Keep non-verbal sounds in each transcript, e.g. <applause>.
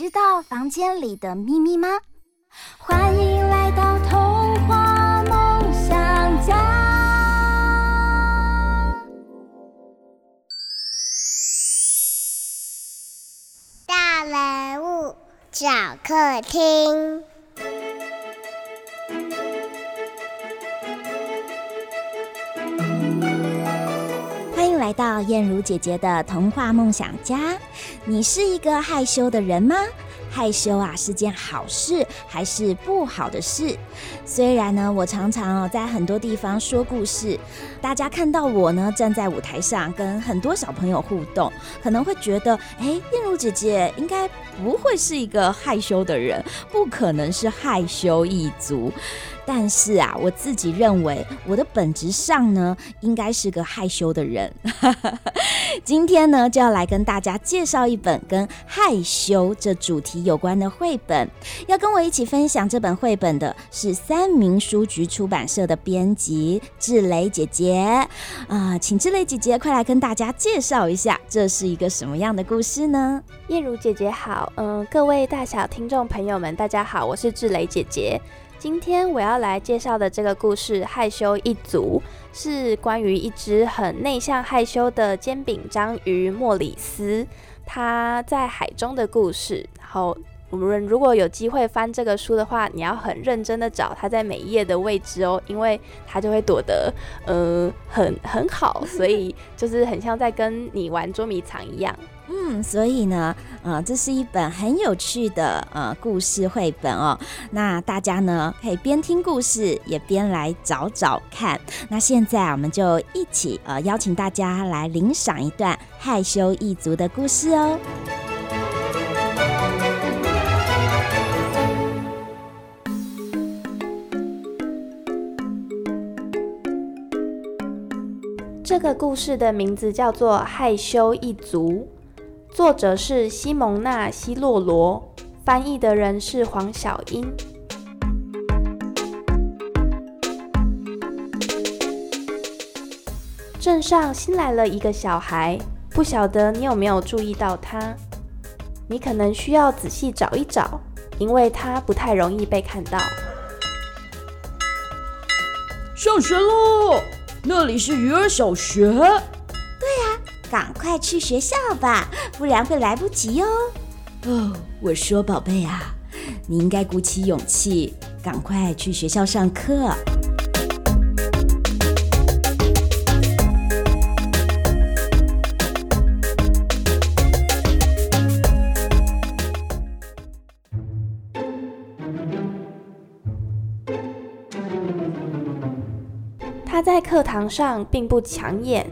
知道房间里的秘密吗？欢迎来到童话梦想家。大人物小客厅。来到燕如姐姐的童话梦想家。你是一个害羞的人吗？害羞啊，是件好事还是不好的事？虽然呢，我常常哦在很多地方说故事，大家看到我呢站在舞台上跟很多小朋友互动，可能会觉得，哎，燕如姐姐应该不会是一个害羞的人，不可能是害羞一族。但是啊，我自己认为我的本质上呢，应该是个害羞的人。<laughs> 今天呢，就要来跟大家介绍一本跟害羞这主题有关的绘本。要跟我一起分享这本绘本的是三民书局出版社的编辑志蕾姐姐。啊、请志蕾姐姐快来跟大家介绍一下，这是一个什么样的故事呢？燕如姐姐好，嗯、各位大小听众朋友们，大家好，我是志蕾姐姐。今天我要来介绍的这个故事《害羞一族》，是关于一只很内向害羞的煎饼章鱼莫里斯，他在海中的故事。然后我们如果有机会翻这个书的话，你要很认真的找他在每一页的位置哦，因为他就会躲得呃很很好，所以就是很像在跟你玩捉迷藏一样。嗯，所以呢，呃，这是一本很有趣的呃故事绘本哦。那大家呢可以边听故事也边来找找看。那现在我们就一起呃邀请大家来领赏一段害羞一族的故事哦。这个故事的名字叫做《害羞一族》。作者是西蒙娜·希洛罗，翻译的人是黄小英。镇上新来了一个小孩，不晓得你有没有注意到他？你可能需要仔细找一找，因为他不太容易被看到。上学喽！那里是鱼儿小学。赶快去学校吧，不然会来不及哦。哦，我说宝贝啊，你应该鼓起勇气，赶快去学校上课。他在课堂上并不抢眼。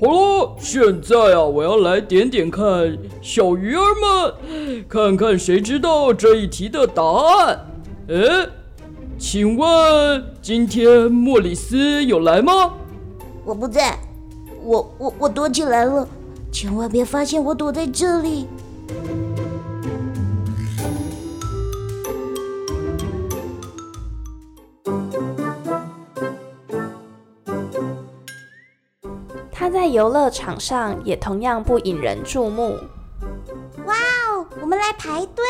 好了，现在啊，我要来点点看小鱼儿们，看看谁知道这一题的答案。哎，请问今天莫里斯有来吗？我不在，我我我躲起来了，千万别发现我躲在这里。游乐场上也同样不引人注目。哇哦，我们来排队，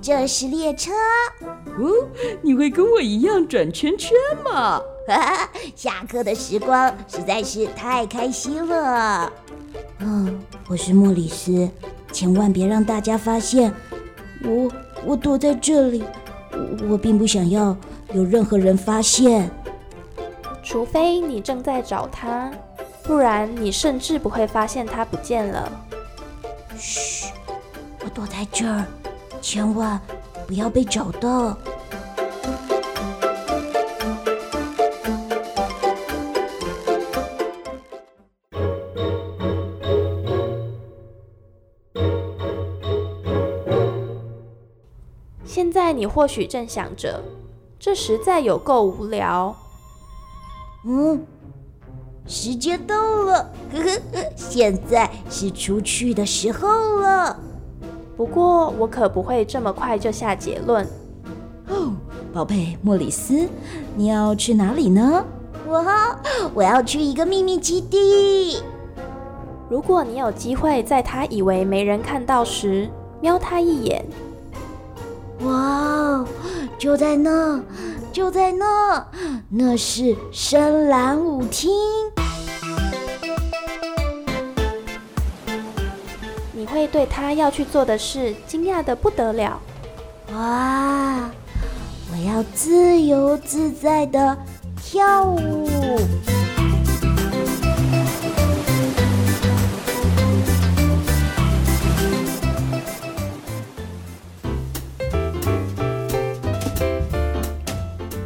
这是列车。哦，你会跟我一样转圈圈吗？哈哈，下课的时光实在是太开心了。嗯、哦，我是莫里斯，千万别让大家发现我，我躲在这里。我，我并不想要有任何人发现，除非你正在找他。不然你甚至不会发现它不见了。嘘我躲在这儿千万不要被找到。现在你或许正想着这实在有够无聊。嗯？时间到了，呵呵，现在是出去的时候了。不过我可不会这么快就下结论。哦，宝贝莫里斯，你要去哪里呢？我我要去一个秘密基地。如果你有机会在他以为没人看到时瞄他一眼，哇，就在那，就在那，那是深蓝舞厅。会对他要去做的事惊讶的不得了。哇，我要自由自在的跳舞。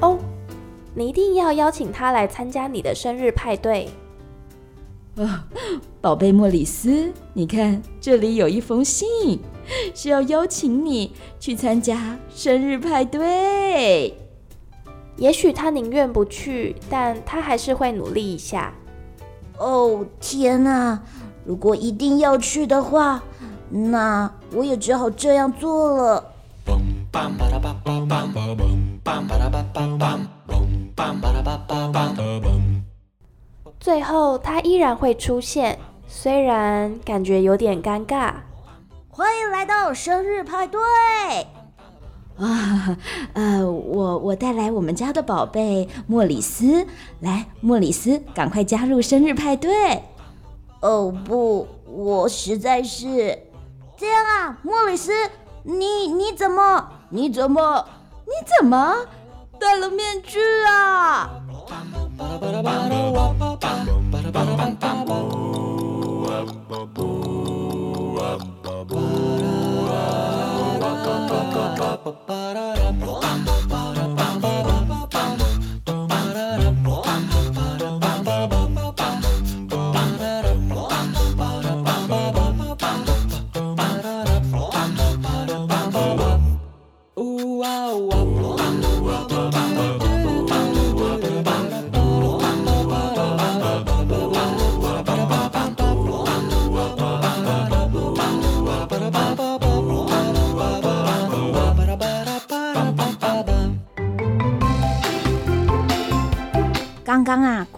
哦你一定要邀请他来参加你的生日派对。啊，<laughs> 宝贝莫里斯，你看这里有一封信，是要邀请你去参加生日派对。也许他宁愿不去，但他还是会努力一下。哦，天哪！如果一定要去的话，那我也只好这样做了。最后，他依然会出现，虽然感觉有点尴尬。欢迎来到生日派对！啊，呃，我我带来我们家的宝贝莫里斯，来，莫里斯，赶快加入生日派对。哦不，我实在是这样啊，莫里斯，你你怎么你怎么你怎么戴了面具啊？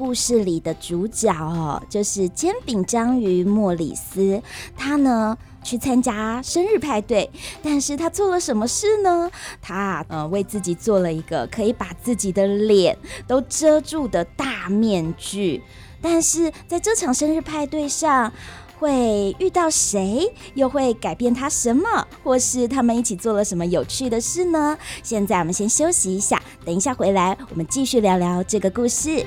故事里的主角哦，就是煎饼章鱼莫里斯。他呢去参加生日派对，但是他做了什么事呢？他呃为自己做了一个可以把自己的脸都遮住的大面具。但是在这场生日派对上，会遇到谁？又会改变他什么？或是他们一起做了什么有趣的事呢？现在我们先休息一下，等一下回来，我们继续聊聊这个故事。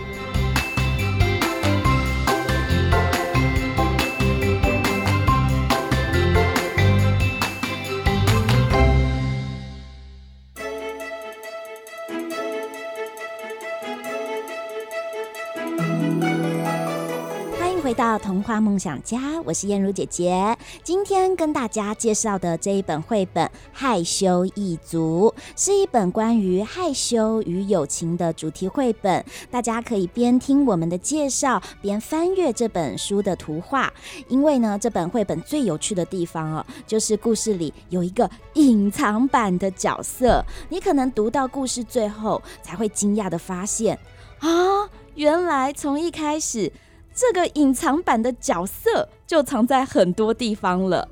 回到童话梦想家，我是燕如姐姐。今天跟大家介绍的这一本绘本《害羞一族》，是一本关于害羞与友情的主题绘本。大家可以边听我们的介绍，边翻阅这本书的图画。因为呢，这本绘本最有趣的地方哦，就是故事里有一个隐藏版的角色。你可能读到故事最后，才会惊讶地发现啊，原来从一开始。这个隐藏版的角色就藏在很多地方了。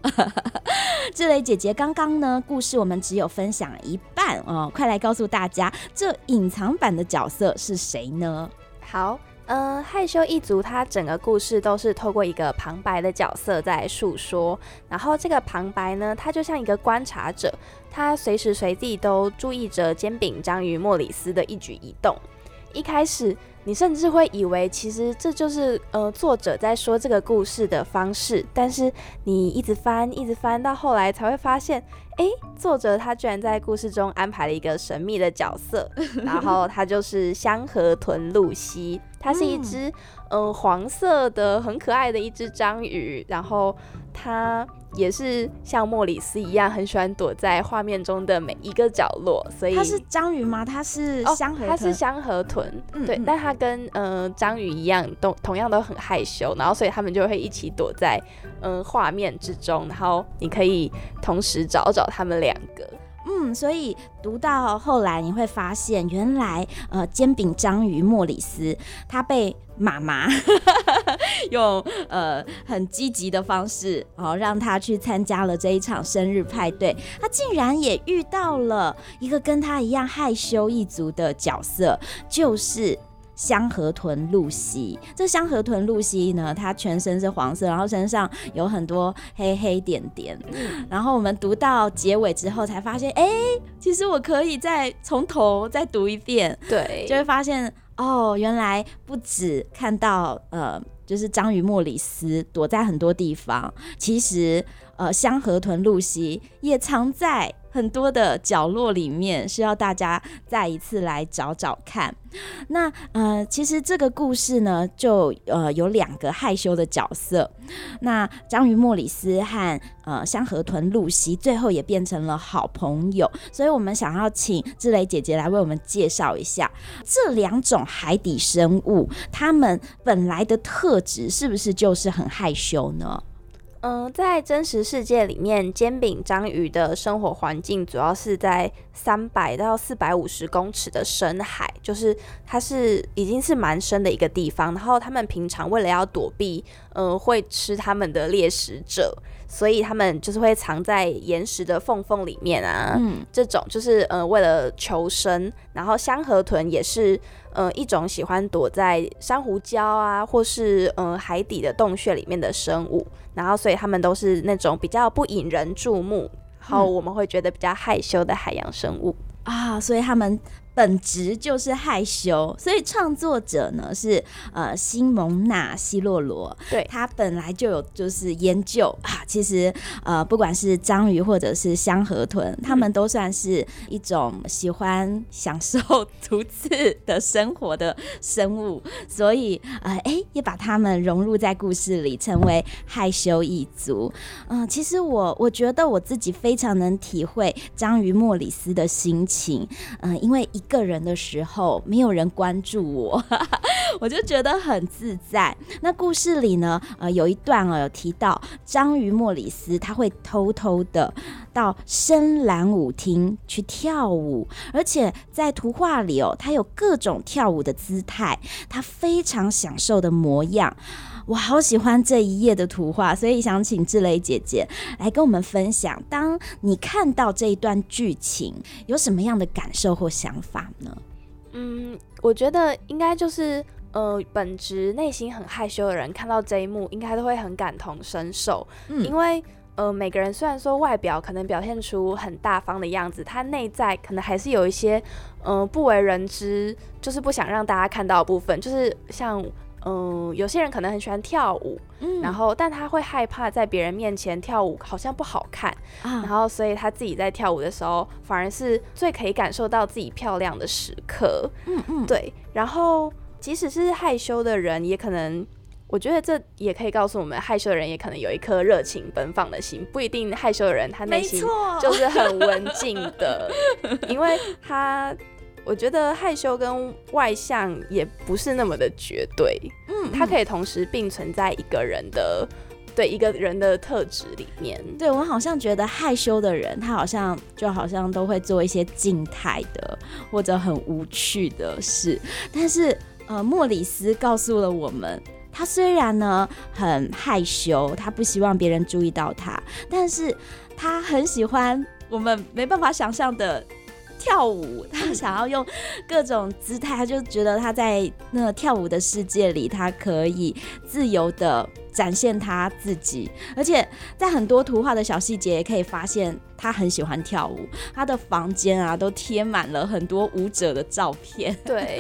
<laughs> 志蕾姐姐刚刚呢，故事我们只有分享一半哦，快来告诉大家，这隐藏版的角色是谁呢？好，呃，害羞一族，它整个故事都是透过一个旁白的角色在诉说，然后这个旁白呢，它就像一个观察者，他随时随地都注意着煎饼章鱼莫里斯的一举一动。一开始，你甚至会以为，其实这就是呃作者在说这个故事的方式。但是你一直翻，一直翻到后来，才会发现，哎，作者他居然在故事中安排了一个神秘的角色，<laughs> 然后他就是香河豚露西，它是一只嗯、呃、黄色的很可爱的一只章鱼，然后它。也是像莫里斯一样，很喜欢躲在画面中的每一个角落。所以它是章鱼吗？它是香河豚，它是香河豚。嗯、对，但它跟呃章鱼一样，都同样都很害羞。然后所以他们就会一起躲在嗯画面之中，然后你可以同时找找他们两个。嗯，所以读到后来你会发现，原来呃煎饼章鱼莫里斯它被妈妈 <laughs> 用呃很积极的方式然哦让他去参加了这一场生日派对，他竟然也遇到了一个跟他一样害羞一族的角色，就是。香河豚露西，这香河豚露西呢，它全身是黄色，然后身上有很多黑黑点点。然后我们读到结尾之后，才发现，哎、欸，其实我可以再从头再读一遍，对，就会发现，哦，原来不止看到呃，就是章鱼莫里斯躲在很多地方，其实呃，香河豚露西也藏在。很多的角落里面需要大家再一次来找找看。那呃，其实这个故事呢，就呃有两个害羞的角色。那章鱼莫里斯和呃香河豚露西最后也变成了好朋友。所以我们想要请志蕾姐姐来为我们介绍一下这两种海底生物，它们本来的特质是不是就是很害羞呢？嗯，在真实世界里面，煎饼章鱼的生活环境主要是在三百到四百五十公尺的深海，就是它是已经是蛮深的一个地方。然后他们平常为了要躲避，嗯，会吃他们的猎食者，所以他们就是会藏在岩石的缝缝里面啊。嗯，这种就是呃为了求生。然后香河豚也是。呃，一种喜欢躲在珊瑚礁啊，或是呃海底的洞穴里面的生物，然后所以他们都是那种比较不引人注目，然后我们会觉得比较害羞的海洋生物。啊，所以他们本质就是害羞，所以创作者呢是呃西蒙娜希洛罗，对，他本来就有就是研究啊，其实呃不管是章鱼或者是香河豚，他们都算是一种喜欢享受独自的生活的生物，所以呃哎、欸、也把他们融入在故事里，成为害羞一族。嗯、呃，其实我我觉得我自己非常能体会章鱼莫里斯的心情。情，嗯，因为一个人的时候没有人关注我，<laughs> 我就觉得很自在。那故事里呢，呃，有一段哦，有提到章鱼莫里斯，他会偷偷的到深蓝舞厅去跳舞，而且在图画里哦，他有各种跳舞的姿态，他非常享受的模样。我好喜欢这一页的图画，所以想请志蕾姐姐来跟我们分享，当你看到这一段剧情，有什么样的感受或想法呢？嗯，我觉得应该就是，呃，本质内心很害羞的人看到这一幕，应该都会很感同身受。嗯，因为呃，每个人虽然说外表可能表现出很大方的样子，他内在可能还是有一些，呃，不为人知，就是不想让大家看到的部分，就是像。嗯，有些人可能很喜欢跳舞，嗯，然后但他会害怕在别人面前跳舞好像不好看，啊，然后所以他自己在跳舞的时候，反而是最可以感受到自己漂亮的时刻，嗯嗯，对。然后即使是害羞的人，也可能，我觉得这也可以告诉我们，害羞的人也可能有一颗热情奔放的心，不一定害羞的人他内心就是很文静的，因为他。我觉得害羞跟外向也不是那么的绝对，嗯，它可以同时并存在一个人的，对一个人的特质里面。对，我好像觉得害羞的人，他好像就好像都会做一些静态的或者很无趣的事。但是，呃，莫里斯告诉了我们，他虽然呢很害羞，他不希望别人注意到他，但是他很喜欢我们没办法想象的。跳舞，他想要用各种姿态，他就觉得他在那个跳舞的世界里，他可以自由的展现他自己，而且在很多图画的小细节也可以发现他很喜欢跳舞。他的房间啊都贴满了很多舞者的照片。对，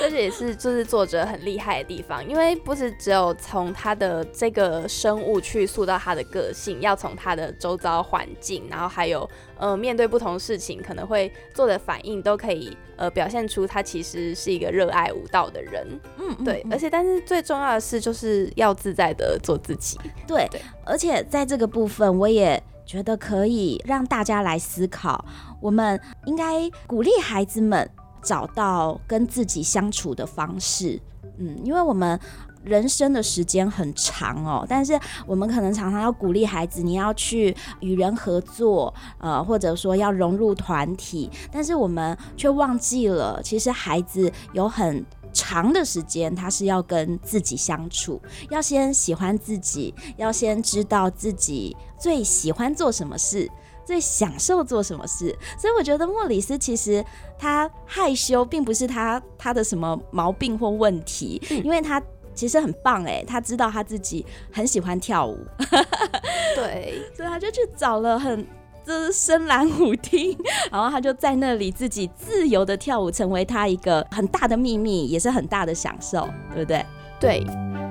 这也是就是作者很厉害的地方，因为不是只有从他的这个生物去塑造他的个性，要从他的周遭环境，然后还有呃面对不同事情可能会做的反应，都可以呃表现出他其实是一个热爱舞蹈的人。嗯，对，而且但是最重要的是就是要自在的做自己。对，对，而且在这个部分，我也觉得可以让大家来思考，我们应该鼓励孩子们找到跟自己相处的方式。嗯，因为我们人生的时间很长哦，但是我们可能常常要鼓励孩子，你要去与人合作，呃，或者说要融入团体，但是我们却忘记了，其实孩子有很长的时间，他是要跟自己相处，要先喜欢自己，要先知道自己最喜欢做什么事，最享受做什么事。所以我觉得莫里斯其实他害羞，并不是他他的什么毛病或问题，因为他其实很棒哎，他知道他自己很喜欢跳舞，<laughs> 对，所以他就去找了很。这是深蓝舞厅，<laughs> 然后他就在那里自己自由的跳舞，成为他一个很大的秘密，也是很大的享受，对不对？对。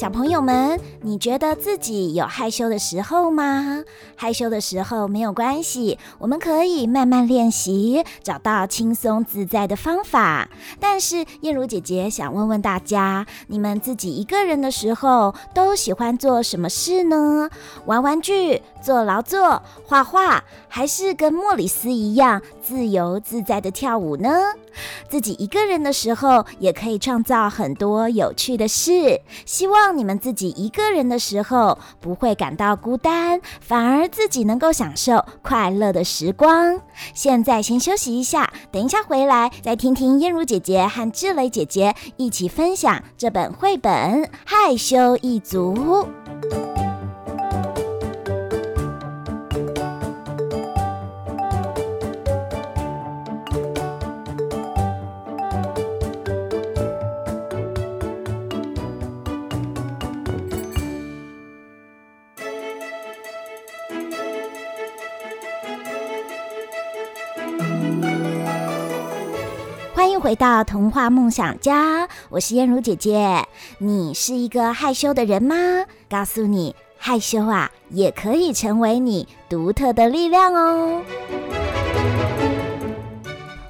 小朋友们，你觉得自己有害羞的时候吗？害羞的时候没有关系，我们可以慢慢练习，找到轻松自在的方法。但是燕如姐姐想问问大家，你们自己一个人的时候都喜欢做什么事呢？玩玩具、做劳作、画画，还是跟莫里斯一样自由自在的跳舞呢？自己一个人的时候，也可以创造很多有趣的事。希望你们自己一个人的时候，不会感到孤单，反而自己能够享受快乐的时光。现在先休息一下，等一下回来再听听燕如姐姐和志蕾姐姐一起分享这本绘本《害羞一族》。回到童话梦想家，我是燕如姐姐。你是一个害羞的人吗？告诉你，害羞啊，也可以成为你独特的力量哦。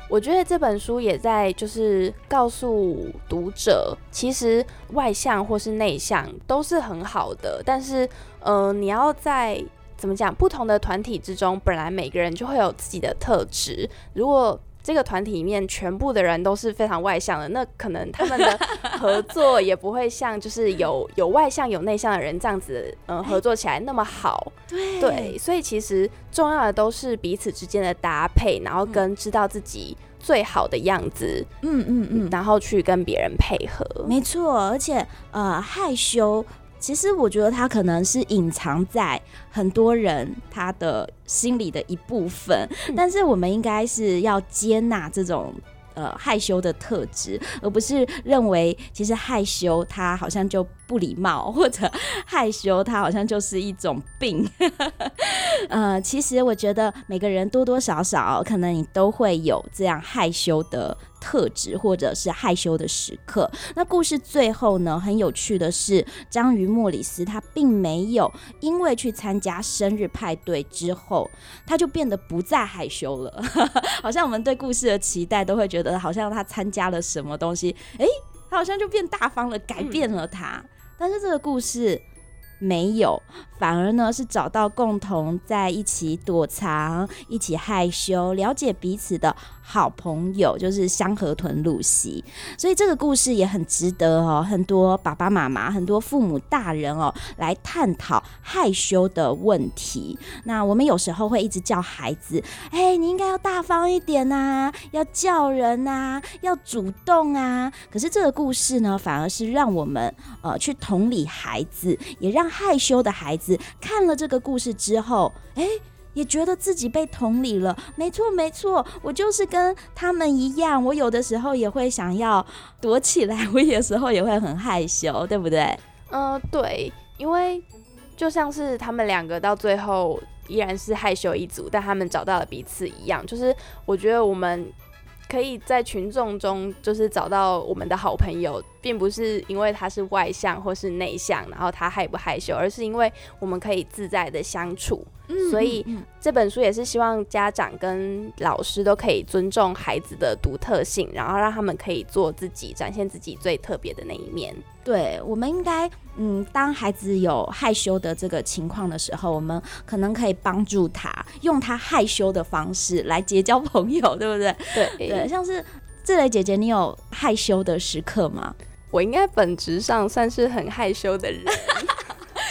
我觉得这本书也在就是告诉读者，其实外向或是内向都是很好的，但是，呃，你要在怎么讲，不同的团体之中，本来每个人就会有自己的特质，如果这个团体里面全部的人都是非常外向的，那可能他们的 <laughs> 合作也不会像就是有有外向有内向的人这样子，嗯、呃，合作起来那么好。对对，所以其实重要的都是彼此之间的搭配，然后跟知道自己最好的样子，嗯嗯嗯，然后去跟别人配合。没错，而且呃害羞。其实我觉得他可能是隐藏在很多人他的心里的一部分，但是我们应该是要接纳这种呃害羞的特质，而不是认为其实害羞他好像就不礼貌，或者害羞他好像就是一种病。呃，其实我觉得每个人多多少少可能你都会有这样害羞的特质或者是害羞的时刻。那故事最后呢，很有趣的是，章鱼莫里斯他并没有因为去参加生日派对之后，他就变得不再害羞了。<laughs> 好像我们对故事的期待都会觉得，好像他参加了什么东西，诶，他好像就变大方了，改变了他。但是这个故事。没有，反而呢是找到共同在一起躲藏、一起害羞、了解彼此的好朋友，就是香河豚露西。所以这个故事也很值得哦，很多爸爸妈妈、很多父母大人哦来探讨害羞的问题。那我们有时候会一直叫孩子：“哎，你应该要大方一点呐，要叫人呐，要主动啊。”可是这个故事呢，反而是让我们呃去同理孩子，也让害羞的孩子看了这个故事之后，哎，也觉得自己被同理了。没错，没错，我就是跟他们一样，我有的时候也会想要躲起来，我有时候也会很害羞，对不对？嗯、呃，对，因为就像是他们两个到最后依然是害羞一族，但他们找到了彼此一样，就是我觉得我们。可以在群众中，就是找到我们的好朋友，并不是因为他是外向或是内向，然后他害不害羞，而是因为我们可以自在的相处。嗯，所以这本书也是希望家长跟老师都可以尊重孩子的独特性，然后让他们可以做自己，展现自己最特别的那一面。对，我们应该，嗯，当孩子有害羞的这个情况的时候，我们可能可以帮助他，用他害羞的方式来结交朋友，对不对？对对，像是志蕾姐姐，你有害羞的时刻吗？我应该本质上算是很害羞的人，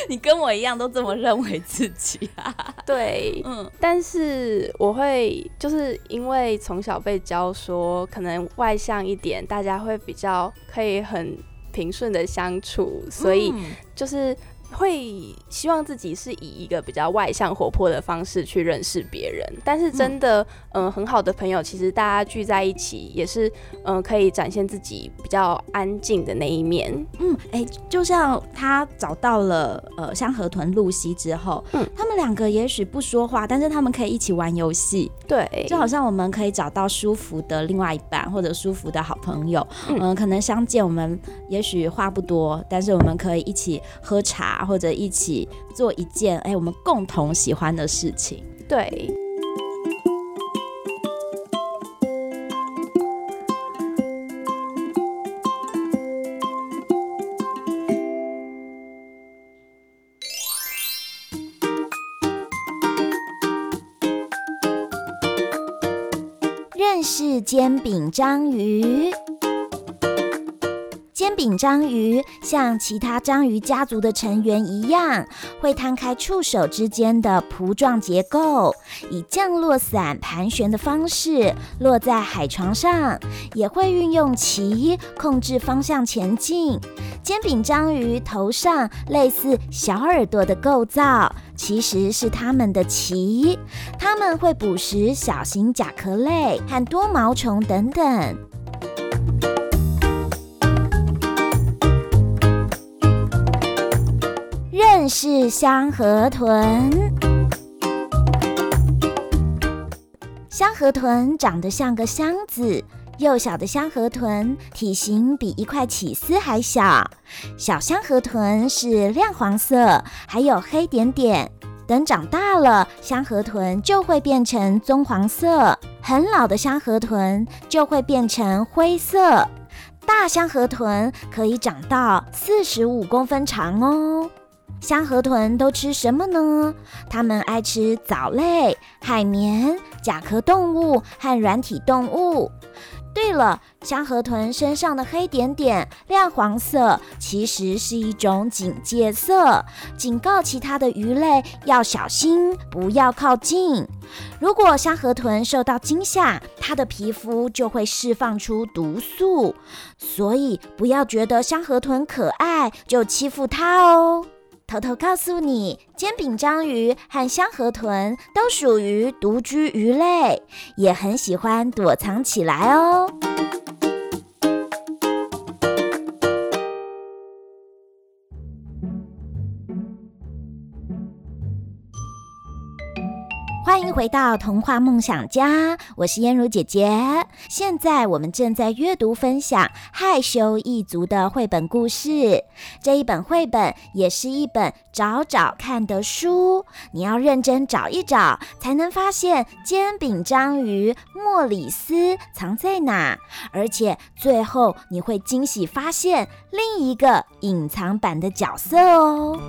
你跟我一样都这么认为自己啊？<laughs> 对，嗯，但是我会就是因为从小被教说，可能外向一点，大家会比较可以很。平顺的相处，所以就是。会希望自己是以一个比较外向活泼的方式去认识别人，但是真的，嗯、呃，很好的朋友，其实大家聚在一起也是，嗯、呃，可以展现自己比较安静的那一面。嗯，哎、欸，就像他找到了呃香河豚露西之后，嗯，他们两个也许不说话，但是他们可以一起玩游戏。对，就好像我们可以找到舒服的另外一半或者舒服的好朋友，嗯、呃，可能相见我们也许话不多，但是我们可以一起喝茶。或者一起做一件哎，我们共同喜欢的事情。对。认识煎饼章鱼。煎饼章鱼像其他章鱼家族的成员一样，会摊开触手之间的蹼状结构，以降落伞盘旋的方式落在海床上，也会运用鳍控制方向前进。煎饼章鱼头上类似小耳朵的构造，其实是它们的鳍。它们会捕食小型甲壳类和多毛虫等等。是香河豚。香河豚长得像个箱子，幼小的香河豚体型比一块起司还小。小香河豚是亮黄色，还有黑点点。等长大了，香河豚就会变成棕黄色。很老的香河豚就会变成灰色。大香河豚可以长到四十五公分长哦。香河豚都吃什么呢？它们爱吃藻类、海绵、甲壳动物和软体动物。对了，香河豚身上的黑点点亮黄色，其实是一种警戒色，警告其他的鱼类要小心，不要靠近。如果香河豚受到惊吓，它的皮肤就会释放出毒素，所以不要觉得香河豚可爱就欺负它哦。偷偷告诉你，煎饼章鱼和香河豚都属于独居鱼类，也很喜欢躲藏起来哦。欢迎回到童话梦想家，我是嫣如姐姐。现在我们正在阅读分享《害羞一族》的绘本故事。这一本绘本也是一本找找看的书，你要认真找一找，才能发现煎饼章鱼莫里斯藏在哪。而且最后你会惊喜发现另一个隐藏版的角色哦。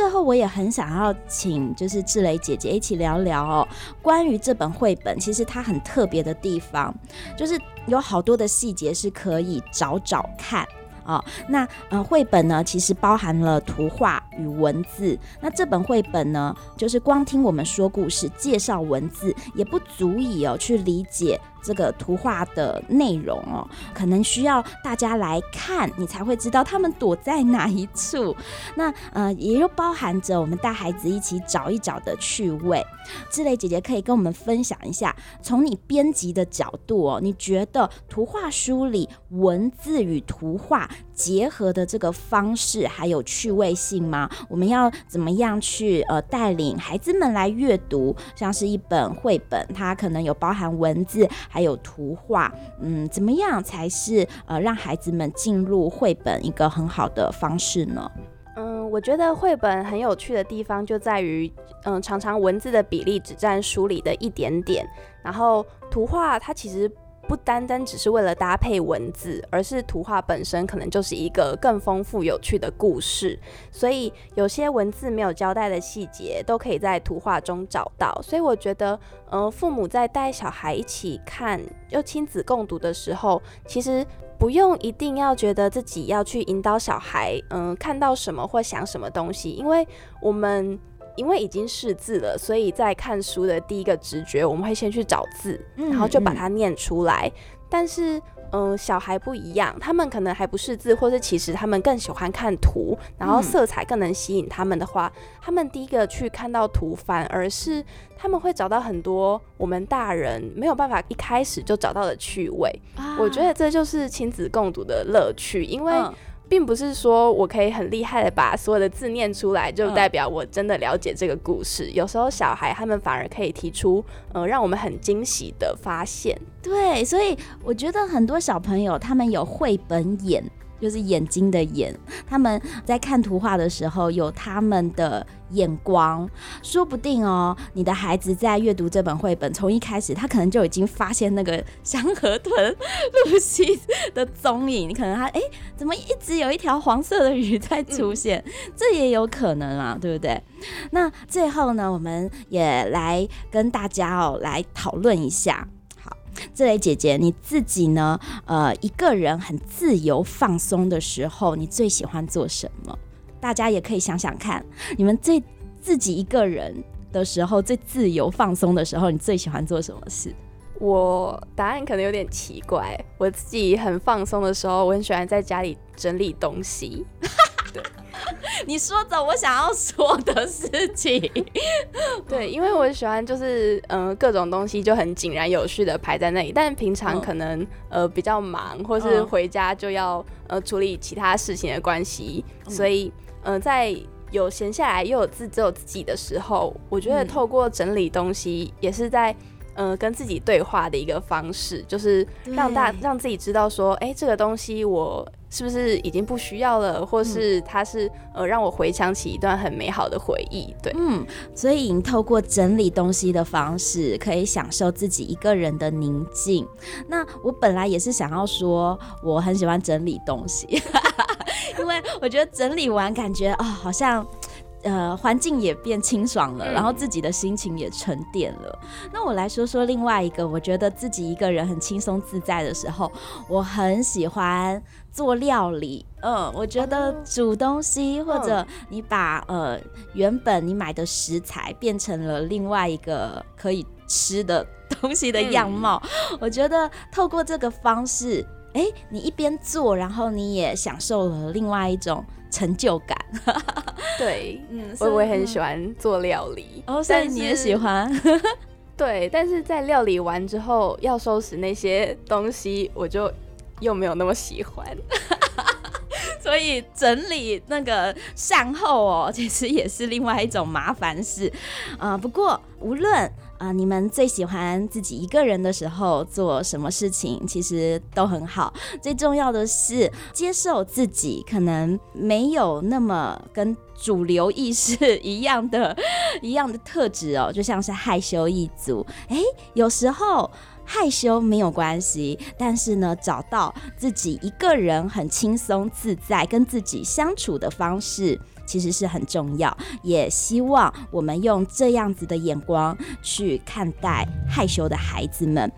最后，我也很想要请就是志蕾姐姐一起聊聊哦，关于这本绘本，其实它很特别的地方，就是有好多的细节是可以找找看。哦，那呃，绘本呢，其实包含了图画与文字。那这本绘本呢，就是光听我们说故事、介绍文字，也不足以哦去理解这个图画的内容哦，可能需要大家来看，你才会知道他们躲在哪一处。<laughs> 那呃，也又包含着我们带孩子一起找一找的趣味。志蕾姐姐可以跟我们分享一下，从你编辑的角度哦，你觉得图画书里文字与图画结合的这个方式还有趣味性吗？我们要怎么样去呃带领孩子们来阅读？像是一本绘本，它可能有包含文字还有图画，嗯，怎么样才是呃让孩子们进入绘本一个很好的方式呢？嗯，我觉得绘本很有趣的地方就在于，嗯，常常文字的比例只占书里的一点点，然后图画它其实不单单只是为了搭配文字，而是图画本身可能就是一个更丰富有趣的故事，所以有些文字没有交代的细节都可以在图画中找到。所以我觉得，嗯，父母在带小孩一起看又亲子共读的时候，其实。不用一定要觉得自己要去引导小孩，嗯，看到什么或想什么东西，因为我们因为已经识字了，所以在看书的第一个直觉，我们会先去找字，然后就把它念出来。但是。嗯，小孩不一样，他们可能还不识字，或是其实他们更喜欢看图，然后色彩更能吸引他们的话，嗯、他们第一个去看到图，反而是他们会找到很多我们大人没有办法一开始就找到的趣味。啊、我觉得这就是亲子共读的乐趣，因为。嗯并不是说我可以很厉害的把所有的字念出来，就代表我真的了解这个故事。嗯、有时候小孩他们反而可以提出，呃，让我们很惊喜的发现。对，所以我觉得很多小朋友他们有绘本眼。就是眼睛的眼，他们在看图画的时候有他们的眼光，说不定哦，你的孩子在阅读这本绘本，从一开始他可能就已经发现那个香河豚 <laughs> 露西的踪影，你可能他哎，怎么一直有一条黄色的鱼在出现？嗯、这也有可能啊，对不对？那最后呢，我们也来跟大家哦来讨论一下。志蕾姐姐，你自己呢？呃，一个人很自由放松的时候，你最喜欢做什么？大家也可以想想看，你们最自己一个人的时候，最自由放松的时候，你最喜欢做什么事？我答案可能有点奇怪。我自己很放松的时候，我很喜欢在家里整理东西。对。<laughs> 你说着我想要说的事情，<laughs> 对，因为我喜欢就是嗯、呃、各种东西就很井然有序的排在那里，但平常可能呃比较忙，或是回家就要呃处理其他事情的关系，所以嗯、呃、在有闲下来又有自只有自己的时候，我觉得透过整理东西也是在嗯、呃、跟自己对话的一个方式，就是让大让自己知道说，哎、欸，这个东西我。是不是已经不需要了，或是它是呃让我回想起一段很美好的回忆？对，嗯，所以你透过整理东西的方式，可以享受自己一个人的宁静。那我本来也是想要说，我很喜欢整理东西，<laughs> 因为我觉得整理完感觉啊、哦，好像。呃，环境也变清爽了，然后自己的心情也沉淀了。嗯、那我来说说另外一个，我觉得自己一个人很轻松自在的时候，我很喜欢做料理。嗯，我觉得煮东西，或者你把呃原本你买的食材变成了另外一个可以吃的东西的样貌，嗯、我觉得透过这个方式，哎，你一边做，然后你也享受了另外一种成就感。<laughs> 对，嗯，我我也很喜欢做料理，哦，所以你也喜欢？<laughs> 对，但是在料理完之后要收拾那些东西，我就又没有那么喜欢。<laughs> 所以整理那个善后哦，其实也是另外一种麻烦事啊，不过无论。啊、你们最喜欢自己一个人的时候做什么事情？其实都很好。最重要的是接受自己可能没有那么跟主流意识一样的一样的特质哦，就像是害羞一族。诶，有时候害羞没有关系，但是呢，找到自己一个人很轻松自在跟自己相处的方式。其实是很重要。也希望我们用这样子的眼光去看待害羞的孩子们。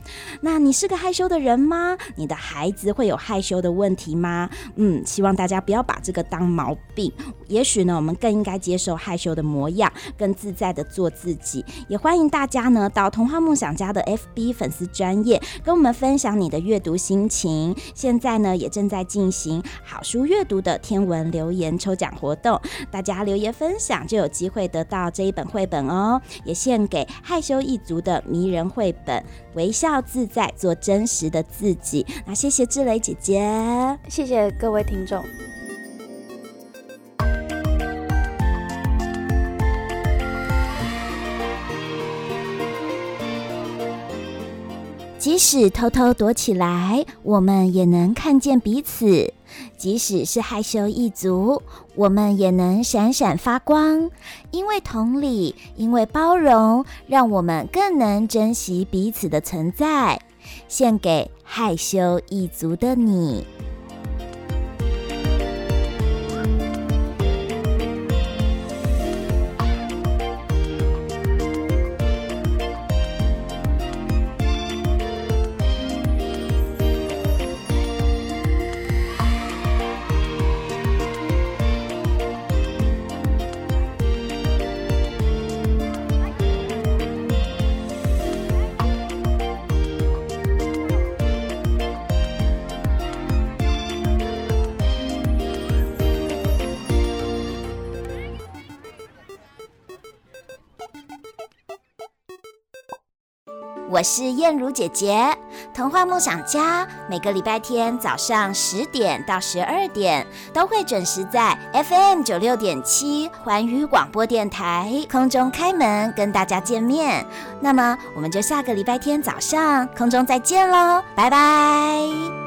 那你是个害羞的人吗？你的孩子会有害羞的问题吗？嗯，希望大家不要把这个当毛病。也许呢，我们更应该接受害羞的模样，更自在的做自己。也欢迎大家呢到童话梦想家的 FB 粉丝专页跟我们分享你的阅读心情。现在呢也正在进行好书阅读的天文留言抽奖活动，大家留言分享就有机会得到这一本绘本哦，也献给害羞一族的迷人绘本《微笑自在，做真实的自己》。那谢谢志蕾姐姐，谢谢各位听众。即使偷偷躲起来，我们也能看见彼此；即使是害羞一族，我们也能闪闪发光。因为同理，因为包容，让我们更能珍惜彼此的存在。献给害羞一族的你。我是燕如姐姐，童话梦想家每个礼拜天早上十点到十二点都会准时在 FM 九六点七环宇广播电台空中开门跟大家见面。那么我们就下个礼拜天早上空中再见喽，拜拜。